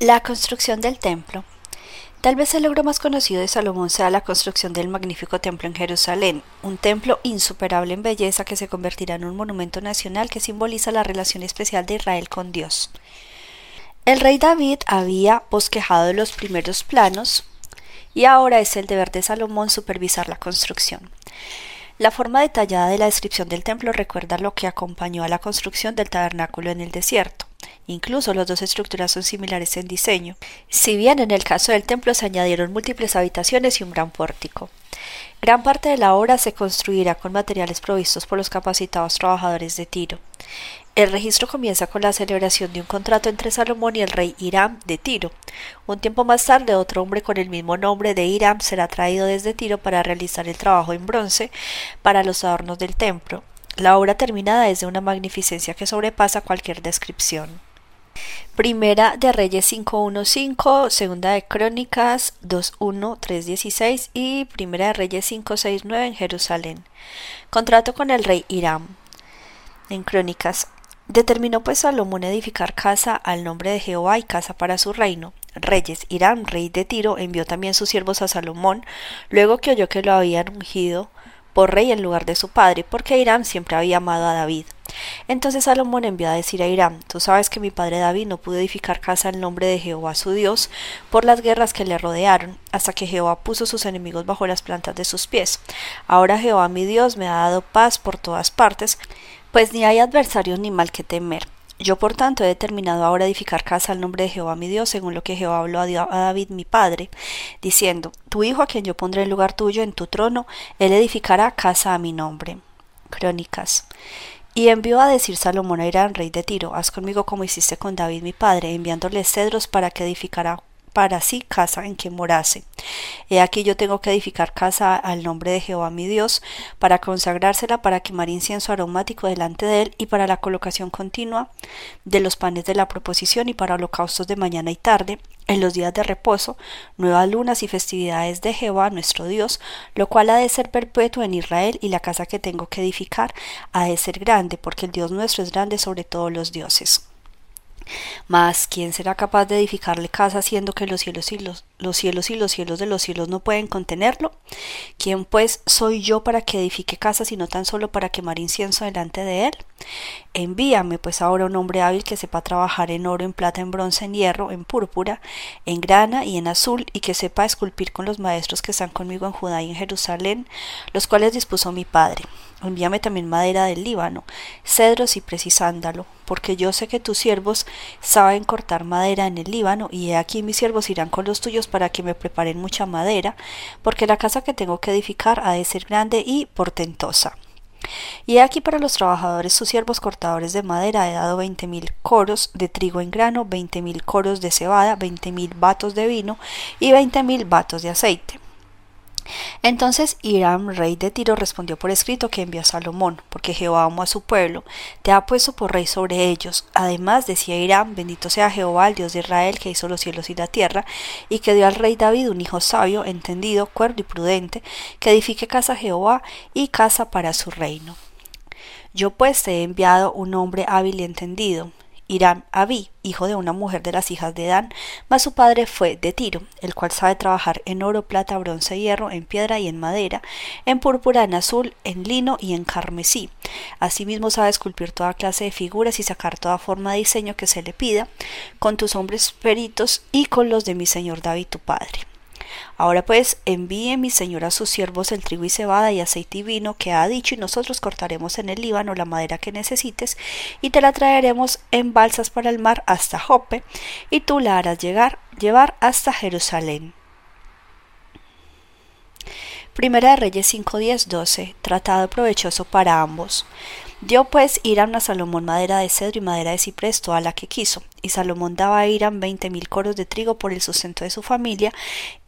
La construcción del templo. Tal vez el logro más conocido de Salomón sea la construcción del magnífico templo en Jerusalén, un templo insuperable en belleza que se convertirá en un monumento nacional que simboliza la relación especial de Israel con Dios. El rey David había bosquejado los primeros planos y ahora es el deber de Salomón supervisar la construcción. La forma detallada de la descripción del templo recuerda lo que acompañó a la construcción del tabernáculo en el desierto. Incluso las dos estructuras son similares en diseño, si bien en el caso del templo se añadieron múltiples habitaciones y un gran pórtico. Gran parte de la obra se construirá con materiales provistos por los capacitados trabajadores de Tiro. El registro comienza con la celebración de un contrato entre Salomón y el rey Hiram de Tiro. Un tiempo más tarde, otro hombre con el mismo nombre de Hiram será traído desde Tiro para realizar el trabajo en bronce para los adornos del templo. La obra terminada es de una magnificencia que sobrepasa cualquier descripción. Primera de Reyes 5.1.5, Segunda de Crónicas 2.1.3.16 y Primera de Reyes 5.6.9 en Jerusalén. Contrato con el rey Hiram. En Crónicas. Determinó pues Salomón edificar casa al nombre de Jehová y casa para su reino. Reyes, Hiram, rey de Tiro, envió también sus siervos a Salomón, luego que oyó que lo habían ungido por rey en lugar de su padre, porque Hiram siempre había amado a David. Entonces Salomón envió a decir a Hiram, tú sabes que mi padre David no pudo edificar casa en nombre de Jehová su Dios por las guerras que le rodearon, hasta que Jehová puso sus enemigos bajo las plantas de sus pies. Ahora Jehová mi Dios me ha dado paz por todas partes, pues ni hay adversarios ni mal que temer. Yo por tanto he determinado ahora edificar casa al nombre de Jehová mi Dios, según lo que Jehová habló a David mi padre, diciendo, Tu hijo a quien yo pondré en lugar tuyo en tu trono, él edificará casa a mi nombre. Crónicas. Y envió a decir Salomón a Irán, rey de Tiro, haz conmigo como hiciste con David mi padre, enviándole cedros para que edificara para sí casa en que morase. He aquí yo tengo que edificar casa al nombre de Jehová mi Dios, para consagrársela, para quemar incienso aromático delante de él, y para la colocación continua de los panes de la proposición, y para holocaustos de mañana y tarde, en los días de reposo, nuevas lunas y festividades de Jehová nuestro Dios, lo cual ha de ser perpetuo en Israel, y la casa que tengo que edificar ha de ser grande, porque el Dios nuestro es grande sobre todos los dioses. Mas ¿quién será capaz de edificarle casa siendo que los cielos y los, los, cielos y los cielos de los cielos no pueden contenerlo? ¿Quién pues soy yo para que edifique casa sino tan solo para quemar incienso delante de él? Envíame pues ahora un hombre hábil que sepa trabajar en oro, en plata, en bronce, en hierro, en púrpura, en grana y en azul, y que sepa esculpir con los maestros que están conmigo en Judá y en Jerusalén, los cuales dispuso mi padre. Envíame también madera del Líbano, cedros y precisándalo, porque yo sé que tus siervos saben cortar madera en el Líbano, y he aquí mis siervos irán con los tuyos para que me preparen mucha madera, porque la casa que tengo que edificar ha de ser grande y portentosa. Y he aquí para los trabajadores sus siervos cortadores de madera he dado veinte mil coros de trigo en grano, veinte mil coros de cebada, veinte mil batos de vino y veinte mil batos de aceite. Entonces Hiram, rey de Tiro, respondió por escrito que envió a Salomón, porque Jehová amó a su pueblo, te ha puesto por rey sobre ellos. Además decía Hiram, bendito sea Jehová, el Dios de Israel, que hizo los cielos y la tierra, y que dio al rey David un hijo sabio, entendido, cuerdo y prudente, que edifique casa a Jehová y casa para su reino. Yo pues te he enviado un hombre hábil y entendido, Irán Abí, hijo de una mujer de las hijas de Dan, mas su padre fue de Tiro, el cual sabe trabajar en oro, plata, bronce, hierro, en piedra y en madera, en púrpura, en azul, en lino y en carmesí. Asimismo sabe esculpir toda clase de figuras y sacar toda forma de diseño que se le pida, con tus hombres peritos y con los de mi señor David tu padre. Ahora pues envíe mi señor a sus siervos el trigo y cebada y aceite y vino que ha dicho y nosotros cortaremos en el Líbano la madera que necesites y te la traeremos en balsas para el mar hasta Jope y tú la harás llegar, llevar hasta Jerusalén. Primera de Reyes 5, 12. Tratado provechoso para ambos. Dio pues Hiram a Salomón madera de cedro y madera de ciprés, toda la que quiso. Y Salomón daba a Hiram veinte mil coros de trigo por el sustento de su familia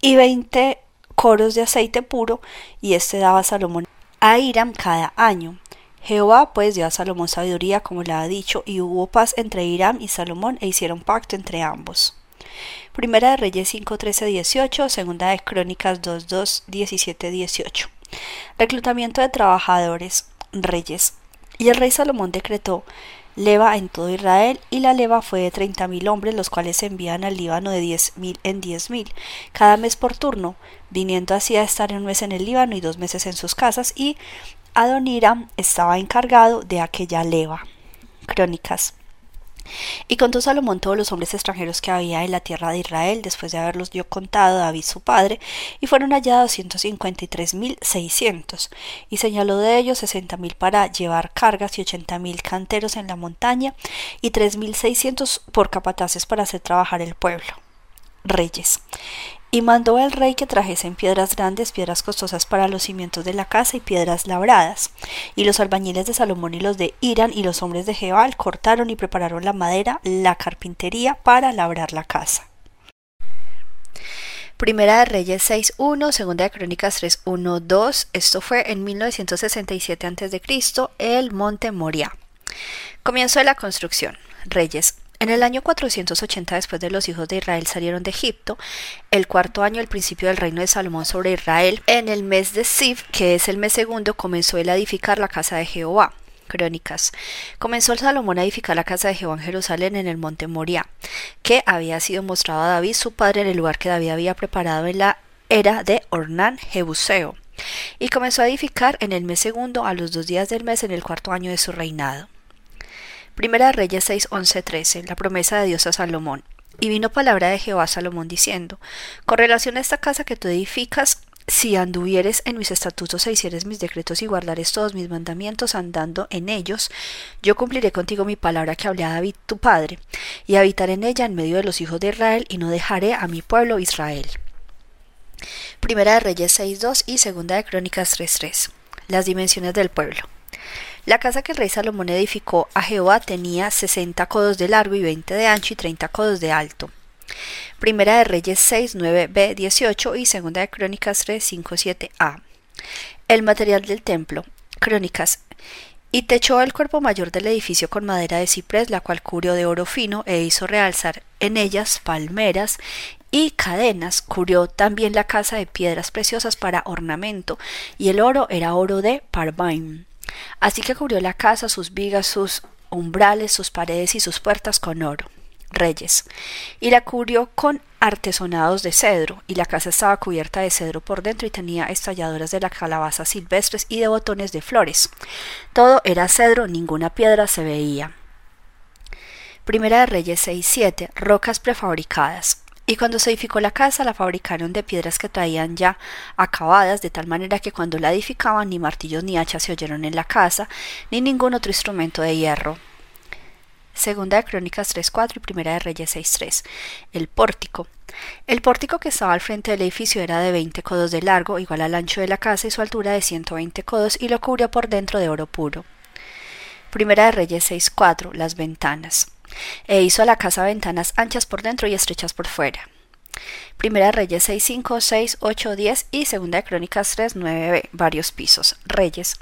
y veinte coros de aceite puro, y éste daba a Salomón a Hiram cada año. Jehová pues dio a Salomón sabiduría, como le ha dicho, y hubo paz entre Hiram y Salomón, e hicieron pacto entre ambos. Primera de Reyes 5, 13, 18, segunda de Crónicas 2, 2, 17, 18. Reclutamiento de trabajadores, reyes. Y el rey Salomón decretó leva en todo Israel, y la leva fue de treinta mil hombres, los cuales se envían al Líbano de diez mil en diez mil, cada mes por turno, viniendo así a estar un mes en el Líbano y dos meses en sus casas, y Adoniram estaba encargado de aquella leva. Crónicas y contó Salomón todos los hombres extranjeros que había en la tierra de Israel, después de haberlos yo contado David su padre, y fueron hallados ciento cincuenta y tres mil seiscientos, y señaló de ellos sesenta mil para llevar cargas y ochenta mil canteros en la montaña, y tres mil seiscientos por capataces para hacer trabajar el pueblo. Reyes. Y mandó el rey que trajesen piedras grandes, piedras costosas para los cimientos de la casa y piedras labradas. Y los albañiles de Salomón y los de Irán y los hombres de Jebal cortaron y prepararon la madera, la carpintería para labrar la casa. Primera de Reyes 6.1, Segunda de Crónicas 3.1.2. Esto fue en 1967 a.C., el Monte Moria. Comienzo de la construcción. Reyes. En el año 480 después de los hijos de Israel salieron de Egipto, el cuarto año del principio del reino de Salomón sobre Israel, en el mes de Siv, que es el mes segundo, comenzó él a edificar la casa de Jehová. Crónicas. Comenzó el Salomón a edificar la casa de Jehová en Jerusalén en el monte Moria, que había sido mostrado a David su padre en el lugar que David había preparado en la era de Ornán Jebuseo. Y comenzó a edificar en el mes segundo a los dos días del mes en el cuarto año de su reinado. Primera Reyes 6, 11, 13, la promesa de Dios a Salomón. Y vino palabra de Jehová a Salomón diciendo, con relación a esta casa que tú edificas, si anduvieres en mis estatutos e hicieres mis decretos y guardares todos mis mandamientos andando en ellos, yo cumpliré contigo mi palabra que hablé a David tu padre, y habitaré en ella en medio de los hijos de Israel, y no dejaré a mi pueblo Israel. Primera de Reyes 6.2 y Segunda de Crónicas 3.3. Las dimensiones del pueblo. La casa que el rey Salomón edificó a Jehová tenía sesenta codos de largo y veinte de ancho y treinta codos de alto. Primera de Reyes 6, 9b, 18 y Segunda de Crónicas 3, 5, 7a. El material del templo. Crónicas. Y techó el cuerpo mayor del edificio con madera de ciprés, la cual cubrió de oro fino e hizo realzar en ellas palmeras y cadenas. Cubrió también la casa de piedras preciosas para ornamento, y el oro era oro de Parvaim. Así que cubrió la casa, sus vigas, sus umbrales, sus paredes y sus puertas con oro. Reyes. Y la cubrió con artesonados de cedro, y la casa estaba cubierta de cedro por dentro y tenía estalladoras de la calabaza silvestres y de botones de flores. Todo era cedro, ninguna piedra se veía. Primera de Reyes 6-7. Rocas prefabricadas. Y cuando se edificó la casa, la fabricaron de piedras que traían ya acabadas, de tal manera que cuando la edificaban ni martillos ni hachas se oyeron en la casa, ni ningún otro instrumento de hierro. Segunda de Crónicas 3.4 y Primera de Reyes 6.3. El pórtico. El pórtico que estaba al frente del edificio era de 20 codos de largo, igual al ancho de la casa y su altura de 120 codos, y lo cubrió por dentro de oro puro. Primera de Reyes 6.4. Las ventanas e hizo a la casa ventanas anchas por dentro y estrechas por fuera. Primera Reyes 6, 5, 6, 8, 10 y Segunda de Crónicas 3, 9, varios pisos. Reyes.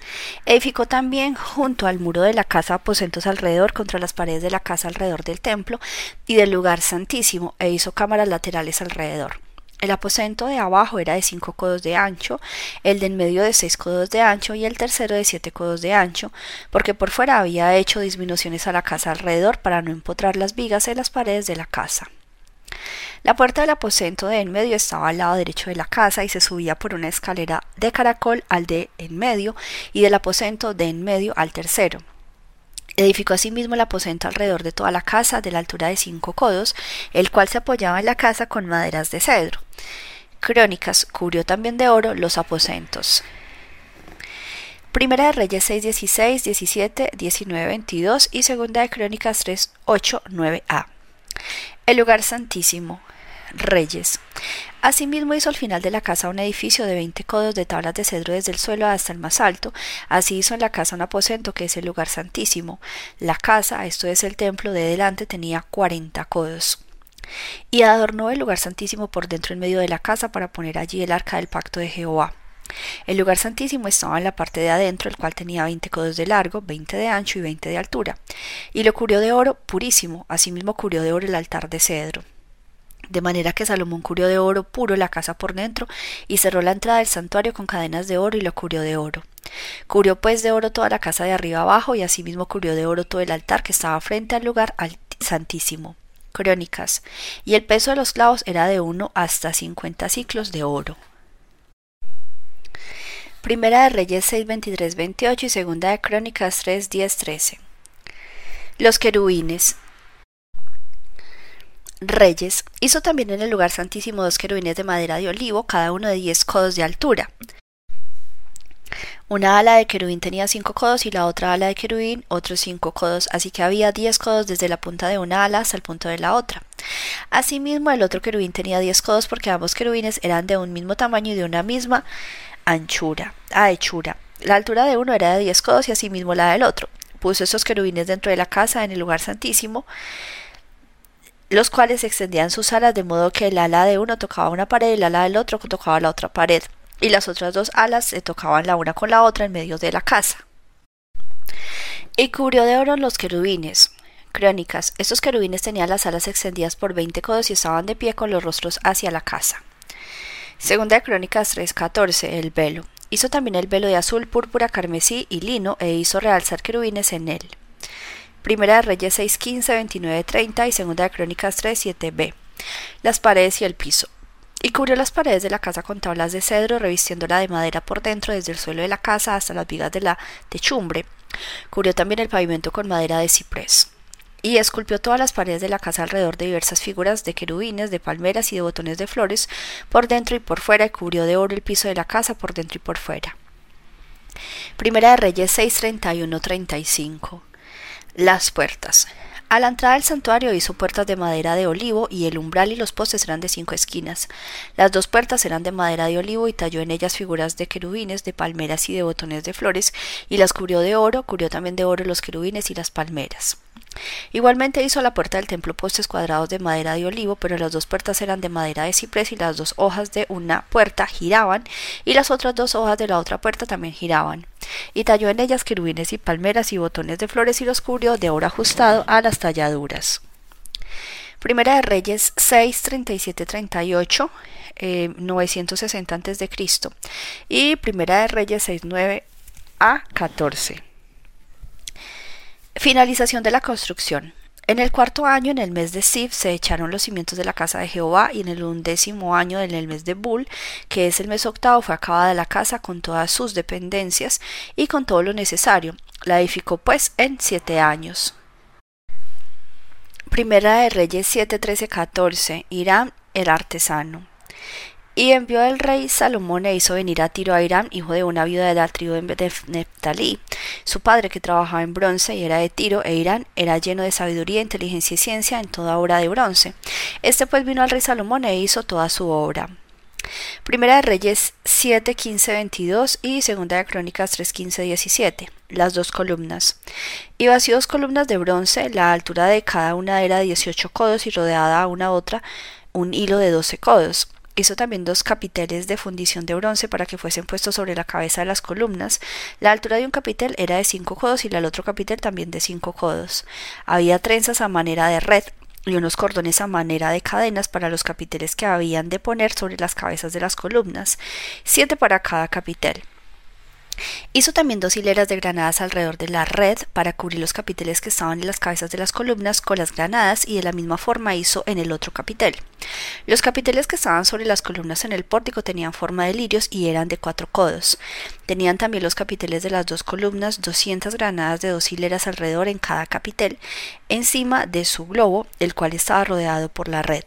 Edificó también junto al muro de la casa aposentos alrededor contra las paredes de la casa alrededor del templo y del lugar santísimo e hizo cámaras laterales alrededor. El aposento de abajo era de cinco codos de ancho, el de en medio de seis codos de ancho y el tercero de siete codos de ancho, porque por fuera había hecho disminuciones a la casa alrededor para no empotrar las vigas en las paredes de la casa. La puerta del aposento de en medio estaba al lado derecho de la casa y se subía por una escalera de caracol al de en medio y del aposento de en medio al tercero. Edificó asimismo el aposento alrededor de toda la casa, de la altura de cinco codos, el cual se apoyaba en la casa con maderas de cedro. Crónicas cubrió también de oro los aposentos. Primera de Reyes 6, 16, 17, 19, 22 y Segunda de Crónicas 3, 8, 9a. El lugar santísimo. Reyes. Asimismo hizo al final de la casa un edificio de veinte codos de tablas de cedro desde el suelo hasta el más alto. Así hizo en la casa un aposento que es el lugar santísimo. La casa, esto es el templo de delante, tenía cuarenta codos. Y adornó el lugar santísimo por dentro en medio de la casa para poner allí el arca del pacto de Jehová. El lugar santísimo estaba en la parte de adentro, el cual tenía veinte codos de largo, veinte de ancho y veinte de altura, y lo cubrió de oro purísimo, asimismo cubrió de oro el altar de cedro. De manera que Salomón cubrió de oro puro la casa por dentro y cerró la entrada del santuario con cadenas de oro y lo cubrió de oro. Cubrió pues de oro toda la casa de arriba abajo y asimismo cubrió de oro todo el altar que estaba frente al lugar santísimo. Crónicas. Y el peso de los clavos era de uno hasta cincuenta ciclos de oro. Primera de Reyes 6, 23, 28 y Segunda de Crónicas 3, 10, 13. Los querubines. Reyes hizo también en el lugar santísimo dos querubines de madera de olivo, cada uno de diez codos de altura. Una ala de querubín tenía cinco codos y la otra ala de querubín otros cinco codos, así que había diez codos desde la punta de una ala hasta el punto de la otra. Asimismo, el otro querubín tenía diez codos porque ambos querubines eran de un mismo tamaño y de una misma anchura, a hechura. La altura de uno era de diez codos y asimismo la del otro. Puso esos querubines dentro de la casa en el lugar santísimo los cuales extendían sus alas de modo que el ala de uno tocaba una pared y el ala del otro tocaba la otra pared, y las otras dos alas se tocaban la una con la otra en medio de la casa. Y cubrió de oro los querubines. Crónicas. Estos querubines tenían las alas extendidas por veinte codos y estaban de pie con los rostros hacia la casa. Segunda de Crónicas 3.14. El velo. Hizo también el velo de azul, púrpura, carmesí y lino e hizo realzar querubines en él. Primera de Reyes 6, 15, 29, 30 y Segunda de Crónicas 3, 7b. Las paredes y el piso. Y cubrió las paredes de la casa con tablas de cedro, revistiéndola de madera por dentro desde el suelo de la casa hasta las vigas de la techumbre. Cubrió también el pavimento con madera de ciprés. Y esculpió todas las paredes de la casa alrededor de diversas figuras de querubines, de palmeras y de botones de flores, por dentro y por fuera, y cubrió de oro el piso de la casa por dentro y por fuera. Primera de Reyes 6, 31, 35. Las puertas. A la entrada del santuario hizo puertas de madera de olivo y el umbral y los postes eran de cinco esquinas. Las dos puertas eran de madera de olivo y talló en ellas figuras de querubines, de palmeras y de botones de flores y las cubrió de oro, cubrió también de oro los querubines y las palmeras. Igualmente hizo la puerta del templo postes cuadrados de madera de olivo, pero las dos puertas eran de madera de ciprés y las dos hojas de una puerta giraban y las otras dos hojas de la otra puerta también giraban. Y talló en ellas querubines y palmeras y botones de flores y los cubrió de oro ajustado a las talladuras. Primera de Reyes 6, 37, 38, 960 a.C. y Primera de Reyes 6, 9 a 14. Finalización de la construcción. En el cuarto año, en el mes de Sif, se echaron los cimientos de la casa de Jehová, y en el undécimo año, en el mes de Bul, que es el mes octavo, fue acabada la casa con todas sus dependencias y con todo lo necesario. La edificó pues en siete años. Primera de Reyes 7, 13, 14. Irán el artesano. Y envió el rey Salomón e hizo venir a Tiro a Irán, hijo de una viuda de la tribu de Neftalí. Su padre, que trabajaba en bronce y era de Tiro, e Irán era lleno de sabiduría, inteligencia y ciencia en toda obra de bronce. Este pues vino al rey Salomón e hizo toda su obra. Primera de Reyes 7, 15, 22 y Segunda de Crónicas 3, 15, 17. Las dos columnas. Y vació dos columnas de bronce, la altura de cada una era 18 codos y rodeada a una otra un hilo de 12 codos. Hizo también dos capiteles de fundición de bronce para que fuesen puestos sobre la cabeza de las columnas. La altura de un capitel era de cinco codos y la del otro capitel también de cinco codos. Había trenzas a manera de red y unos cordones a manera de cadenas para los capiteles que habían de poner sobre las cabezas de las columnas, siete para cada capitel. Hizo también dos hileras de granadas alrededor de la red para cubrir los capiteles que estaban en las cabezas de las columnas con las granadas y de la misma forma hizo en el otro capitel. Los capiteles que estaban sobre las columnas en el pórtico tenían forma de lirios y eran de cuatro codos. Tenían también los capiteles de las dos columnas doscientas granadas de dos hileras alrededor en cada capitel, encima de su globo, el cual estaba rodeado por la red.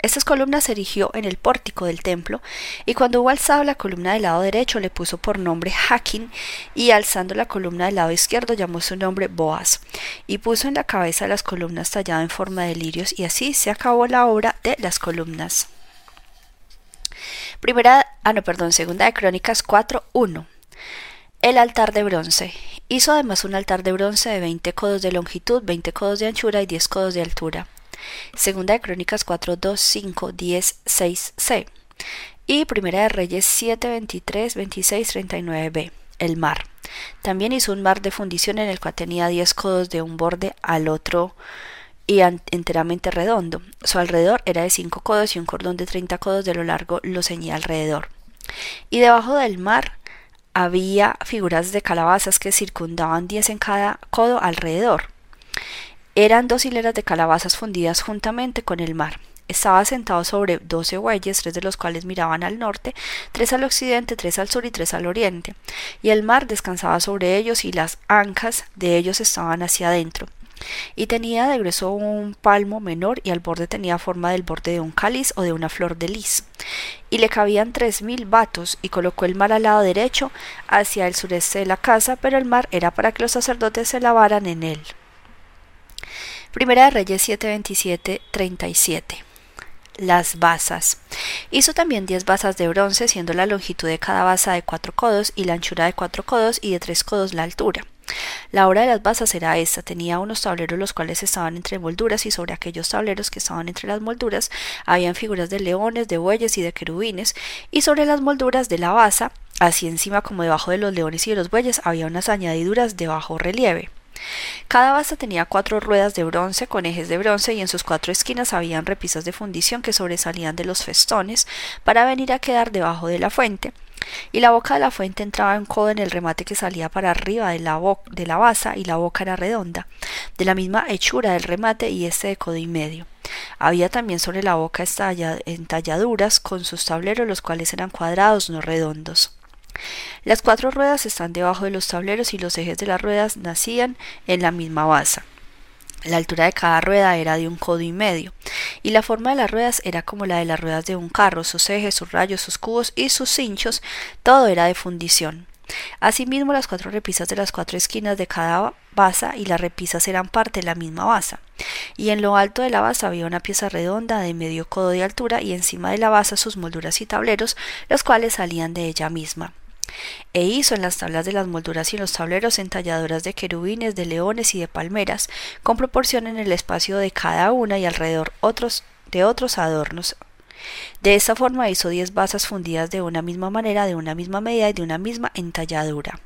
Estas columnas se erigió en el pórtico del templo, y cuando hubo alzado la columna del lado derecho le puso por nombre Hakin, y alzando la columna del lado izquierdo llamó su nombre Boaz, y puso en la cabeza las columnas tallado en forma de lirios, y así se acabó la obra de las columnas. Primera, ah no, perdón, segunda de Crónicas 4.1. El altar de bronce. Hizo además un altar de bronce de 20 codos de longitud, 20 codos de anchura y 10 codos de altura. Segunda de Crónicas 4, 2, 5, 10, 6, C. Y Primera de Reyes 7, 23, 26, 39 B. El mar. También hizo un mar de fundición en el cual tenía 10 codos de un borde al otro y enteramente redondo. Su alrededor era de cinco codos y un cordón de treinta codos de lo largo lo ceñía alrededor. Y debajo del mar había figuras de calabazas que circundaban diez en cada codo alrededor. Eran dos hileras de calabazas fundidas juntamente con el mar. Estaba sentado sobre doce bueyes, tres de los cuales miraban al norte, tres al occidente, tres al sur y tres al oriente, y el mar descansaba sobre ellos y las ancas de ellos estaban hacia adentro. Y tenía de grueso un palmo menor y al borde tenía forma del borde de un cáliz o de una flor de lis. Y le cabían tres mil vatos y colocó el mar al lado derecho hacia el sureste de la casa, pero el mar era para que los sacerdotes se lavaran en él. Primera de Reyes 727 37 las basas. Hizo también diez basas de bronce, siendo la longitud de cada basa de cuatro codos y la anchura de cuatro codos y de tres codos la altura. La obra de las basas era esta, tenía unos tableros los cuales estaban entre molduras y sobre aquellos tableros que estaban entre las molduras habían figuras de leones, de bueyes y de querubines, y sobre las molduras de la basa, así encima como debajo de los leones y de los bueyes, había unas añadiduras de bajo relieve. Cada basa tenía cuatro ruedas de bronce con ejes de bronce y en sus cuatro esquinas habían repisas de fundición que sobresalían de los festones para venir a quedar debajo de la fuente, y la boca de la fuente entraba en codo en el remate que salía para arriba de la, de la basa y la boca era redonda, de la misma hechura del remate y este de codo y medio. Había también sobre la boca entalladuras con sus tableros los cuales eran cuadrados no redondos. Las cuatro ruedas están debajo de los tableros y los ejes de las ruedas nacían en la misma base. La altura de cada rueda era de un codo y medio, y la forma de las ruedas era como la de las ruedas de un carro, sus ejes, sus rayos, sus cubos y sus cinchos, todo era de fundición. Asimismo, las cuatro repisas de las cuatro esquinas de cada basa y las repisas eran parte de la misma basa. Y en lo alto de la basa había una pieza redonda de medio codo de altura y encima de la basa sus molduras y tableros, los cuales salían de ella misma e hizo en las tablas de las molduras y en los tableros entalladoras de querubines, de leones y de palmeras, con proporción en el espacio de cada una y alrededor otros de otros adornos. De esta forma hizo diez basas fundidas de una misma manera, de una misma medida y de una misma entalladura.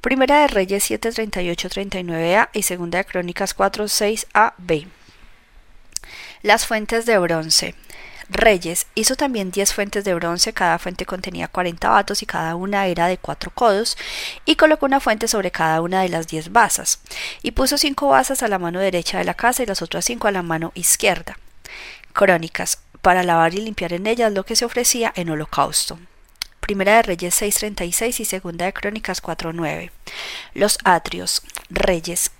Primera de Reyes 738-39a y Segunda de Crónicas 46a b. Las fuentes de bronce. Reyes hizo también diez fuentes de bronce, cada fuente contenía cuarenta vatos y cada una era de cuatro codos, y colocó una fuente sobre cada una de las diez basas, y puso cinco basas a la mano derecha de la casa y las otras cinco a la mano izquierda. Crónicas, para lavar y limpiar en ellas lo que se ofrecía en holocausto. Primera de Reyes 6.36 y Segunda de Crónicas 4.9. Los atrios, Reyes.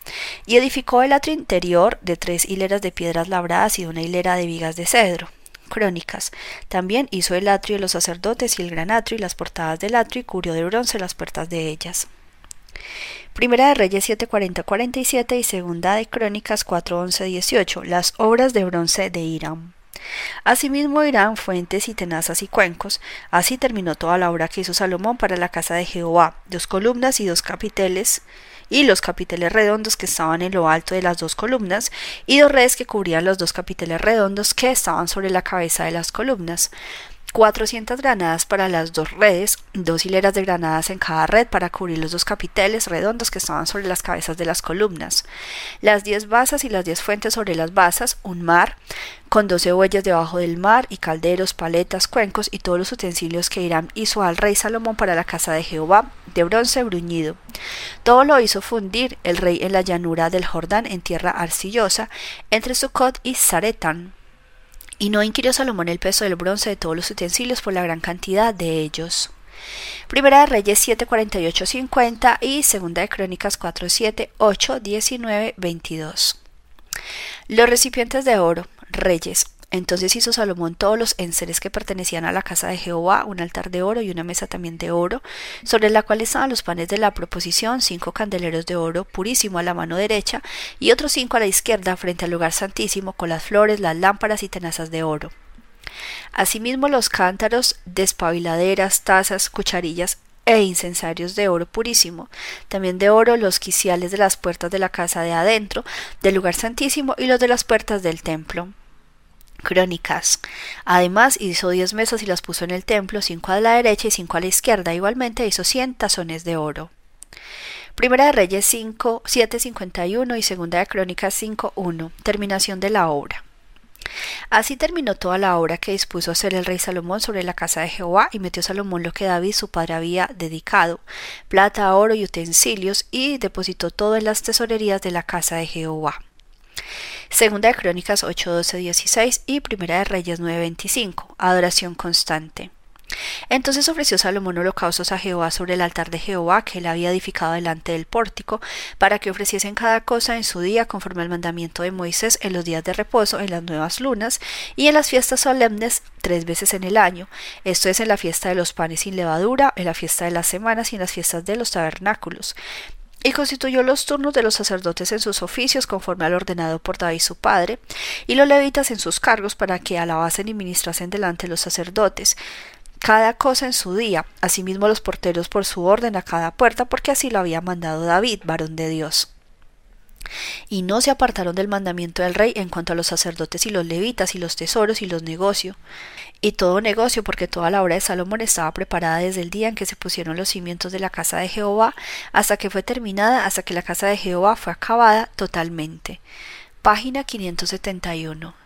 Y edificó el atrio interior de tres hileras de piedras labradas y una hilera de vigas de cedro. Crónicas. También hizo el atrio de los sacerdotes y el gran atrio y las portadas del atrio y cubrió de bronce las puertas de ellas. Primera de Reyes 740-47 y Segunda de Crónicas 411-18. Las obras de bronce de Irán. Asimismo Irán fuentes y tenazas y cuencos. Así terminó toda la obra que hizo Salomón para la casa de Jehová, dos columnas y dos capiteles y los capiteles redondos que estaban en lo alto de las dos columnas, y dos redes que cubrían los dos capiteles redondos que estaban sobre la cabeza de las columnas. 400 granadas para las dos redes, dos hileras de granadas en cada red para cubrir los dos capiteles redondos que estaban sobre las cabezas de las columnas, las 10 basas y las 10 fuentes sobre las basas, un mar, con 12 huellas debajo del mar y calderos, paletas, cuencos y todos los utensilios que Irán hizo al rey Salomón para la casa de Jehová, de bronce bruñido. Todo lo hizo fundir el rey en la llanura del Jordán en tierra arcillosa, entre Sucot y Zaretán y no inquirió Salomón el peso del bronce de todos los utensilios por la gran cantidad de ellos. Primera de Reyes 7, 48, 50 y Segunda de Crónicas 4, 7, 8, 19, 22. Los recipientes de oro, Reyes, entonces hizo Salomón todos los enseres que pertenecían a la casa de Jehová, un altar de oro y una mesa también de oro, sobre la cual estaban los panes de la proposición, cinco candeleros de oro purísimo a la mano derecha y otros cinco a la izquierda frente al lugar santísimo, con las flores, las lámparas y tenazas de oro. Asimismo los cántaros, despabiladeras, tazas, cucharillas e incensarios de oro purísimo, también de oro los quiciales de las puertas de la casa de adentro, del lugar santísimo y los de las puertas del templo crónicas. Además hizo diez mesas y las puso en el templo, cinco a la derecha y cinco a la izquierda. Igualmente hizo cien tazones de oro. Primera de Reyes 5, 7.51 y Segunda de Crónicas 5.1. Terminación de la obra. Así terminó toda la obra que dispuso hacer el rey Salomón sobre la casa de Jehová, y metió Salomón lo que David su padre había dedicado, plata, oro y utensilios, y depositó todo en las tesorerías de la casa de Jehová. Segunda de Crónicas 8, 12, 16 y Primera de Reyes 9, 25. Adoración constante. Entonces ofreció Salomón holocaustos a Jehová sobre el altar de Jehová que él había edificado delante del pórtico, para que ofreciesen cada cosa en su día conforme al mandamiento de Moisés en los días de reposo, en las nuevas lunas y en las fiestas solemnes tres veces en el año, esto es en la fiesta de los panes sin levadura, en la fiesta de las semanas y en las fiestas de los tabernáculos y constituyó los turnos de los sacerdotes en sus oficios conforme al ordenado por David su padre, y los levitas en sus cargos para que alabasen y ministrasen delante de los sacerdotes, cada cosa en su día, asimismo los porteros por su orden a cada puerta, porque así lo había mandado David, varón de Dios. Y no se apartaron del mandamiento del rey en cuanto a los sacerdotes y los levitas y los tesoros y los negocios, y todo negocio, porque toda la obra de Salomón estaba preparada desde el día en que se pusieron los cimientos de la casa de Jehová, hasta que fue terminada, hasta que la casa de Jehová fue acabada totalmente. Página 571.